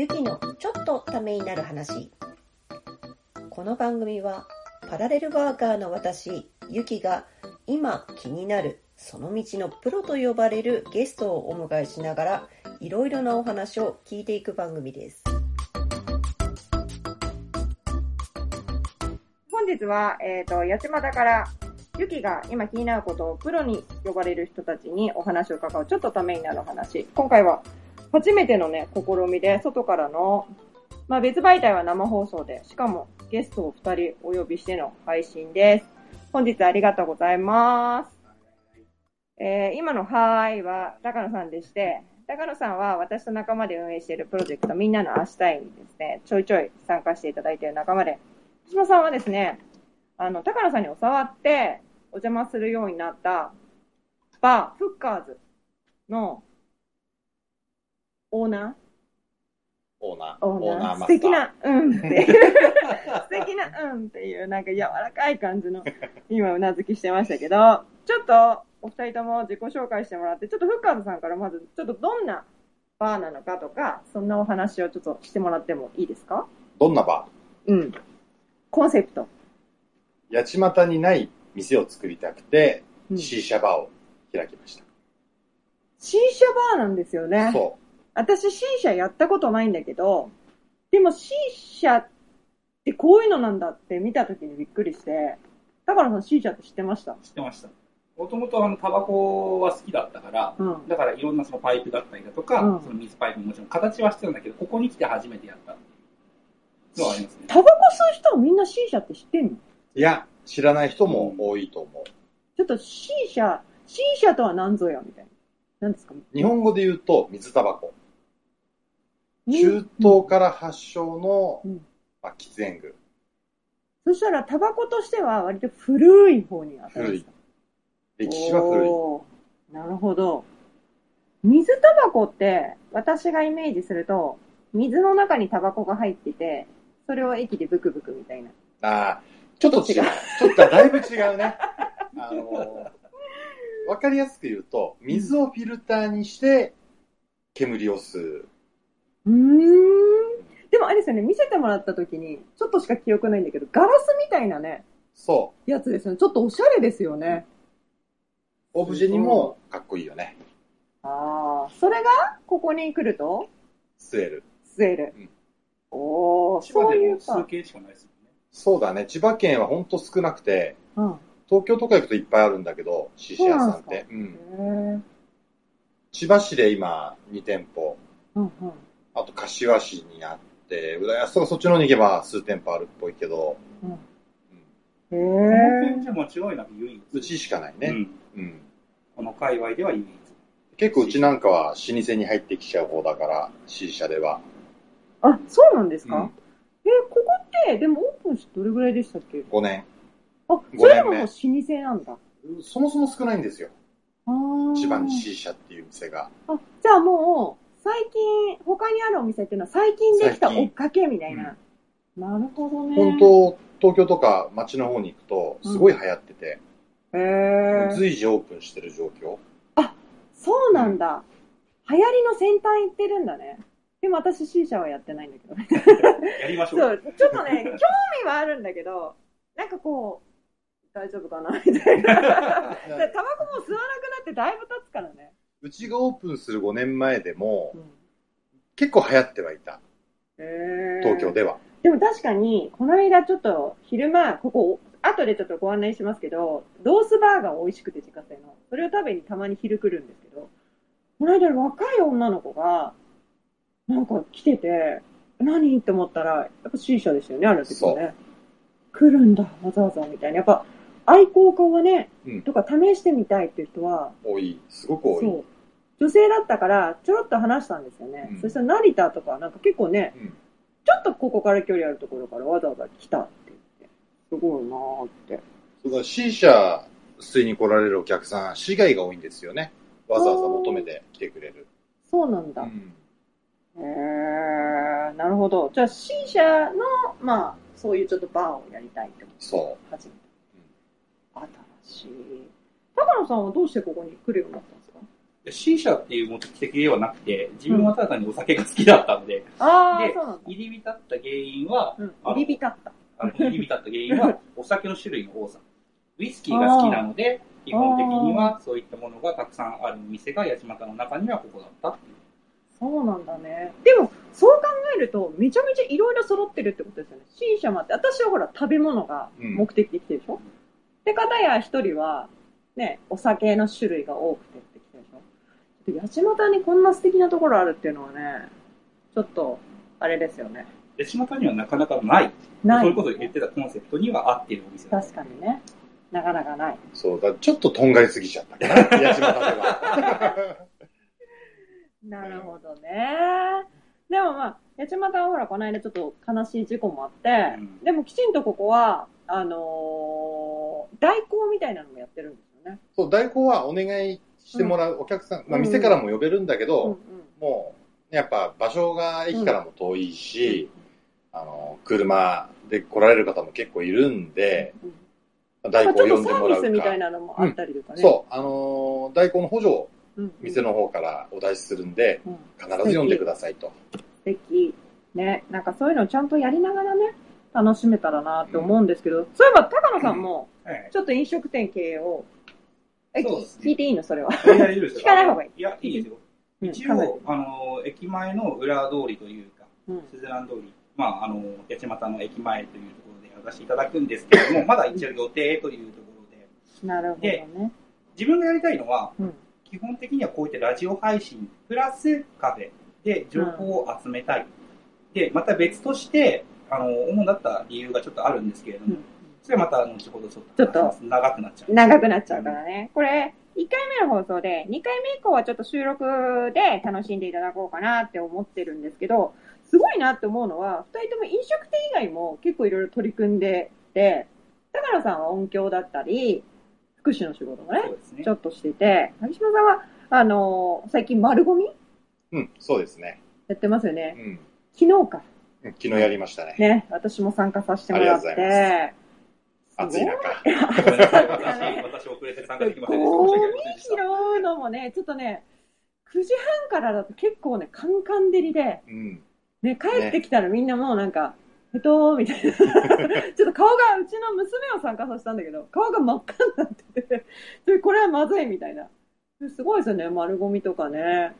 ゆきのちょっとためになる話。この番組はパラレルワーカーの私、ゆきが今気になるその道のプロと呼ばれるゲストをお迎えしながらいろいろなお話を聞いていく番組です。本日は、えっ、と、八街から、ゆきが今気になることをプロに呼ばれる人たちにお話を伺う、ちょっとためになる話。今回は、初めてのね、試みで、外からの、まあ別媒体は生放送で、しかもゲストを二人お呼びしての配信です。本日ありがとうございます。えー今のはーいは高野さんでして、高野さんは私と仲間で運営しているプロジェクトみんなの明日へにですね、ちょいちょい参加していただいている仲間で、橋本さんはですね、あの、高野さんに教わってお邪魔するようになったバー、フッカーズのオーナオーナー。ーオーナー素敵。な、うんっていう、素敵な、うんっていう、なんか柔らかい感じの、今うなずきしてましたけど、ちょっとお二人とも自己紹介してもらって、ちょっとフッカーズさんからまず、ちょっとどんなバーなのかとか、そんなお話をちょっとしてもらってもいいですか？どんなバうん。コンセプト。ー八街にない店を作りたくて、うん C 社バーを開きました。C 社バーなんですよね。そ私 C 社やったことないんだけど、でも C 社ってこういうのなんだって見た時にびっくりして、高野さん C 社って知ってました？知ってました。もともとあの、タバコは好きだったから、うん。だからいろんなそのパイプだったりだとか、うんその水パイプももちろん形はしてたんだけど、ここに来て初めてやったっていうのはありますね。タバコ吸う人はみんな C 社って知ってんの？う。いや、知らない人も多いと思う。ちょっと C 社、C 社とは何ぞやみたいな。何ですか？日本語で言うと、水タバコ。に中東から発祥の、うんまあ、喫煙具。そしたらタバコとしては割と古い方に当たるんですか歴史は古い。なるほど。水タバコって、私がイメージすると、水の中にタバコが入ってて、それを液でブクブクみたいな。ああ、ちょっと違う。ちょっとだいぶ違うね。あのわかりやすく言うと、水をフィルターにして、煙を吸う。うーん。でもあれですよね、見せてもらった時に、ちょっとしか記憶ないんだけど、ガラスみたいなね、そやつですよね。ちょっとおしゃれですよね。う。オブジェにもかっこいいよね。ああ。それが、ここに来ると、吸える。吸える。うんおー、千葉でもそういうか。数形しかないですもんね。そうだね。千葉県はほんと少なくて、うん。東京とか行くといっぱいあるんだけど、シシ屋さんって。うん。千葉市で今2店舗、うんうん。あと柏市にあって、浦安とかそっちの方に行けば数店舗あるっぽいけど、うん。うんへこのえ。辺じゃ間違いなく唯一。うちしかないね。うん。うん。この界隈では唯一。結構うちなんかは老舗に入ってきちゃう方だから、C 社では。あ、そうなんですか、うんえ、ここって、でもオープンしてどれぐらいでしたっけ？5年。あ、五それでもも老舗なんだ。そもそも少ないんですよ。あー千葉に C 社っていう店が。あ、じゃあもう、最近、他にあるお店っていうのは最近できた追っかけみたいな。なるほどね。本当、東京とか街の方に行くと、すごい流行ってて、へー随時オープンしてる状況。そうなんだ。流行りの先端行ってるんだね。でも私 C 社はやってないんだけど。やりましょ。そうう、ちょっとね、興味はあるんだけど、なんかこう、大丈夫かな？みたいな。でタバコも吸わなくなってだいぶ経つからね。うちがオープンする5年前でもう、ん結構流行ってはいた。東京では。でも確かに、この間ちょっと昼間、ここ、後でちょっとご案内しますけど、ロースバーガー美味しくて自家製の。それを食べにたまに昼来るんですけど、この間若い女の子が、なんか来てて、何？って思ったら、やっぱ C 社ですよね、ある時はね。来るんだ、わざわざみたいな。やっぱ、愛好家はね、うんとか試してみたいっていう人は、多い。すごく多い。そう。女性だったから、ちょろっと話したんですよね。うんそしたら成田とか、なんか結構ね、うんちょっとここから距離あるところからわざわざ来たって言って。すごいなーって。そうだ C 社吸いに来られるお客さん、市外が多いんですよね。わざわざ求めて来てくれる。そうなんだ。うんへー、なるほど。じゃあ C 社の、まあ、そういうちょっとバーをやりたいって思ってそ始めた。新しい。高野さんはどうしてここに来るようになったんですかシーシャっていう目的ではなくて、自分はただ単にお酒が好きだったので、ああ、でそうなんだ。入り浸った原因は、うん。入り浸った。あの入り浸った原因は、お酒の種類の多さ。ウイスキーが好きなので、基本的にはそういったものがたくさんある店が八街の中にはここだったっていう。そうなんだね。でも、そう考えると、めちゃめちゃいろいろ揃ってるってことですよね。シーシャマって、私はほら、食べ物が目的で来てるでしょ、で、方や一人は、ね、お酒の種類が多くてって来てるでしょ八幡にこんな素敵なところあるっていうのはね、ちょっと、あれですよね。八街にはなかなかない。ない。そういうことを言ってたコンセプトには合っているお店だ確かにね。なかなかない。そうだ、ちょっととんがりすぎちゃったかな、八街では。なるほどね。でもまあ、八幡はほら、この間ちょっと悲しい事故もあって、うんでもきちんとここは、あのー代行みたいなのもやってるんですよね。そう、代行はお願いしてもらうお客さん、まあ店からも呼べるんだけど、もう、やっぱ場所が駅からも遠いし、あの、車で来られる方も結構いるんで、うん代行を呼んまあちょっとサーでもらうか。ビスみたいなのもあったりとかね。そう、あのー代行の補助を。店の方からお出しするんで、うん必ず呼んでくださいと。素敵。ね。なんかそういうのをちゃんとやりながらね、楽しめたらなって思うんですけど、そういえば高野さんも、はい。ちょっと飲食店経営を、え、そうですね。聞いていいの？それは。いや大丈夫ですよ。聞かない方がいい。いや、いいですよ。うん一考えて。応、あの、駅前の裏通りというか、うん。スズラン通り、まあ、あの、八街の駅前というところでやらせていただくんですけれども、まだ一応予定というところで、なるほどね。自分がやりたいのは、うん。基本的にはこういったラジオ配信、プラスカフェで情報を集めたい。で、また別として、あの、主だった理由がちょっとあるんですけれども、うんそれはまた後ほどちょっちょっと長くなっちゃう。長くなっちゃうからね。これ、1回目の放送で、2回目以降はちょっと収録で楽しんでいただこうかなって思ってるんですけど、すごいなって思うのは、2人とも飲食店以外も結構いろいろ取り組んでて、高野さんは音響だったり、福祉の仕事もねそう、ですねちょ。っとしてて、萩島さんは、あのー最近丸ゴミ？うん、そうですね。やってますようね。ん。昨日か。うん昨日やりましたね。ね、私も参加させてもらっありがとうござて、暑い中。私、私遅れて参加できませんでした。ゴミ拾うのもね、ちょっとね、9時半からだと結構ね、カンカン照りで、うん。ね、帰ってきたらみんなもうなんか、えっと、みたいな。ちょっと顔が、うちの娘を参加させたんだけど、顔が真っ赤になってて、それこれはまずいみたいな。すごいですよね、丸ゴミとかね。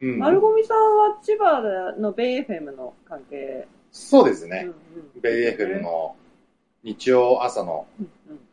うん、丸ゴミさんは千葉のベイ FM の関係。そうですね。うんうんベイ FM の日曜朝の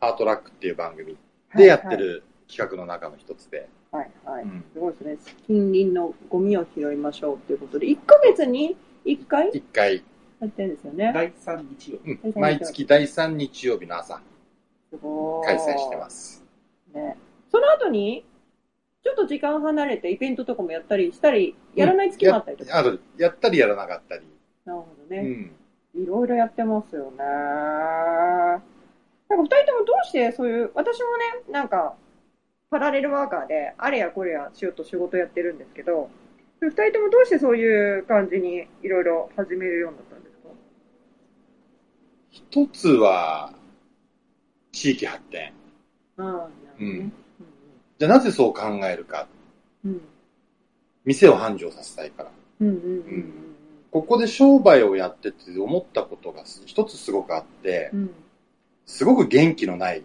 ハートラックっていう番組でやってる企画の中の一つで。はいはい。うんすごいですね。近隣のゴミを拾いましょうっていうことで、1ヶ月に1回一回、やってるんですよね。第3日曜日。うん毎月第3日曜日の朝すごい。開催してます。ね。その後に、ちょっと時間離れてイベントとかもやったりしたり、やらない月もあったりとか。あと、やったりやらなかったり。なるほどね。うん。いろいろやってますよね。なんか二人ともどうしてそういう、私もね、なんか、パラレルワーカーで、あれやこれやしようと仕事やってるんですけど、二人ともどうしてそういう感じにいろいろ始めるようになったんですか？一つは、地域発展。うん。なるほどね。じゃあなぜそう考えるか。うん。うん。店を繁盛させたいから。うんうんうんうんここで商売をやってて思ったことが一つすごくあってう、ん。すごく元気のない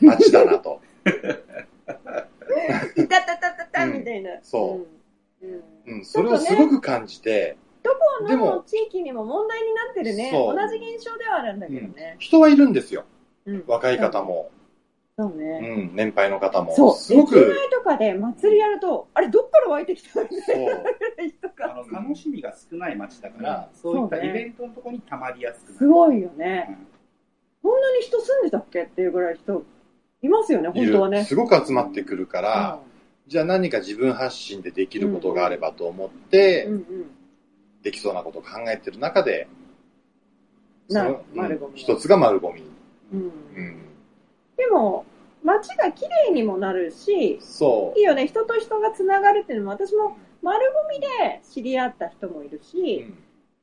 街だなと。いたたたたたうんみたいな。そううん。うん。うん、それをすごく感じて、どこの地域にも問題になってるね。同じ現象ではあるんだけどね。人はいるんですよ。うん若い方。も、うそうね。ん、年配の方も。そう。すごく、駅前とかで祭りやると、あれ、どっから湧いてきたのみたいな。人が。あの、楽しみが少ない街だから、うんそういったイベントのところに溜まりやすくなる。すごいよね。うんこんなに人住んでたっけっていうぐらい人いますよね。本当はね。すごく集まってくるから、じゃあ何か自分発信でできることがあればと思って、うんうん。できそうなことを考えてる中で、な丸ゴミうん一つが丸ゴミ。うん。うん。でも、街が綺麗にもなるし、そいいよね、人と人がつながるっていうのも、私も丸ゴミで知り合った人もいるう。し、うん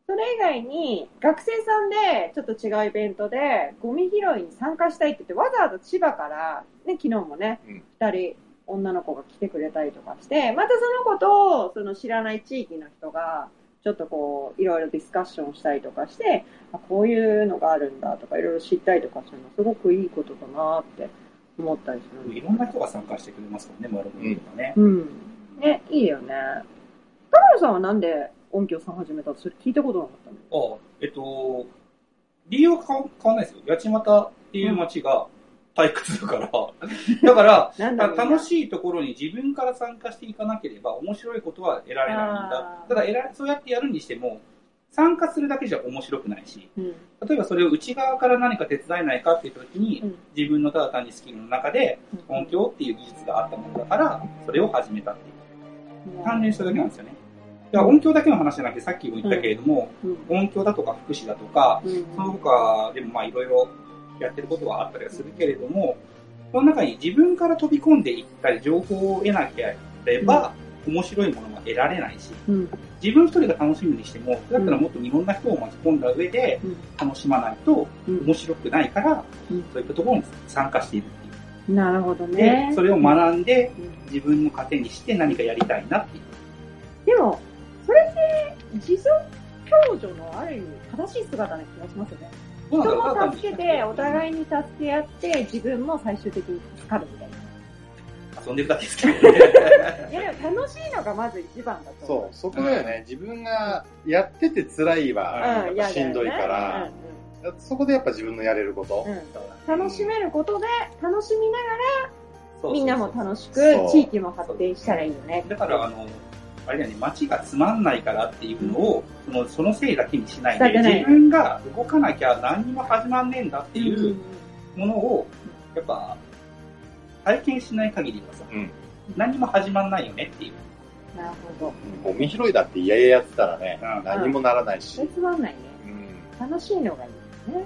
それ以外に学生さんでちょっと違うイベントでゴミ拾いに参加したいって言ってわざわざ千葉から、ね、昨日もね、うん二人女の子が来てくれたりとかして、またその子と、その知らない地域の人が、ちょっとこう、いろいろディスカッションしたりとかして、あこういうのがあるんだとか、いろいろ知ったりとかするの、すごくいいことだなって思ったりするいろんな人が参加してくれますもんね、マルモとかね。うん。ね、いいよね。田村さんはなんで音響さん始めた？のそれ聞いたことなかったのあえっと、理由は変わ変わんないですよ。八街っていう街が退屈だから。だから、だ楽しいところに自分から参加していかなければ面白いことは得られないんだただ得られ、そうやってやるにしても、参加するだけじゃ面白くないし、うん。例えばそれを内側から何か手伝えないかっていう時に、うん自分のただ単にスキルの中で音響っていう技術があったものだから、それを始めたっていう。関連しただけなんですよね。いや、音響だけの話じゃなくて、さっきも言ったけれども、うん。音響だとか福祉だとか、うん。その他でもまあいろいろやってることはあったりはするけれども、その中に自分から飛び込んでいったり情報を得なければ、面白いものが得られないし、うん。自分一人が楽しむにしても、だったらもっといろんな人を巻き込んだ上でうん楽しまないとうん面白くないから、うんそういったところに参加している。なるほどねで、。それを学んでうん自分の糧にして何かやりたいなっていう。でも、それって、持続共助のある意味、正しい姿な気がしますよね。人人も助けて、お互いに助け合って、自分も最終的に助かるみたいな。遊んでるだけですけどね。いや、でも楽しいのがまず一番だと思そう、そこだよね。自分がやってて辛いは、しんどいから、よねそこでやっぱ自分のやれることうん。うん楽しめることで、楽しみながら、みんなも楽しく地域も発展したらいいよね。だから、あの、あれだよね、街がつまんないからっていうのを、そのそのせいだけにしないで、自分が動かなきゃ何にも始まんねえんだっていうものを、やっぱ、体験しない限りはさ、うん何にも始まんないよねっていう。なるほど。ゴミ拾いだって嫌々やってたらね、うん何にもならないし。つまんないね。うん楽しいのがいいね。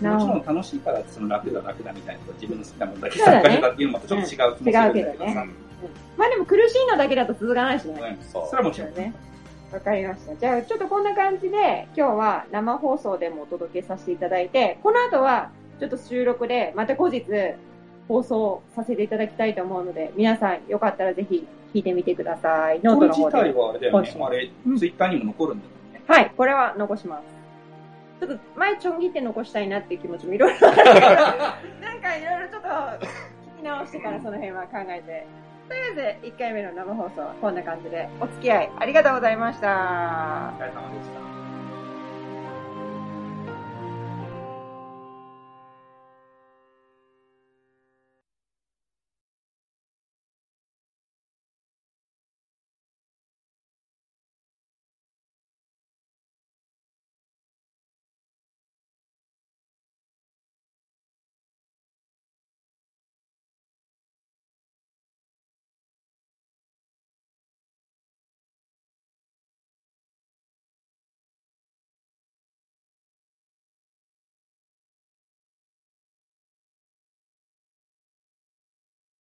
なもちろ。ん楽しいからその楽だ楽だみたいな自分の好きなものだけ参加したっていうのもちょっと違う気もするんだけどまあでも苦しいのだけだと続かないしね。うんそうそれはもちろん。ね。わかりました。じゃあ、ちょっとこんな感じで、今日は生放送でもお届けさせていただいて、この後は、ちょっと収録で、また後日、放送させていただきたいと思うので、皆さん、よかったらぜひ、聞いてみてください。ノートの方これ自体で。はあれだよね本。あれうん、ツイッターにも残るんだよね。はい、これは残します。ちょっと、前ちょん切って残したいなっていう気持ちもいろいろあるけど、なんかいろいろちょっと、聞き直してからその辺は考えて。とりあえず、1回目の生放送はこんな感じで、お付き合いありがとうございました。お疲れ様でした。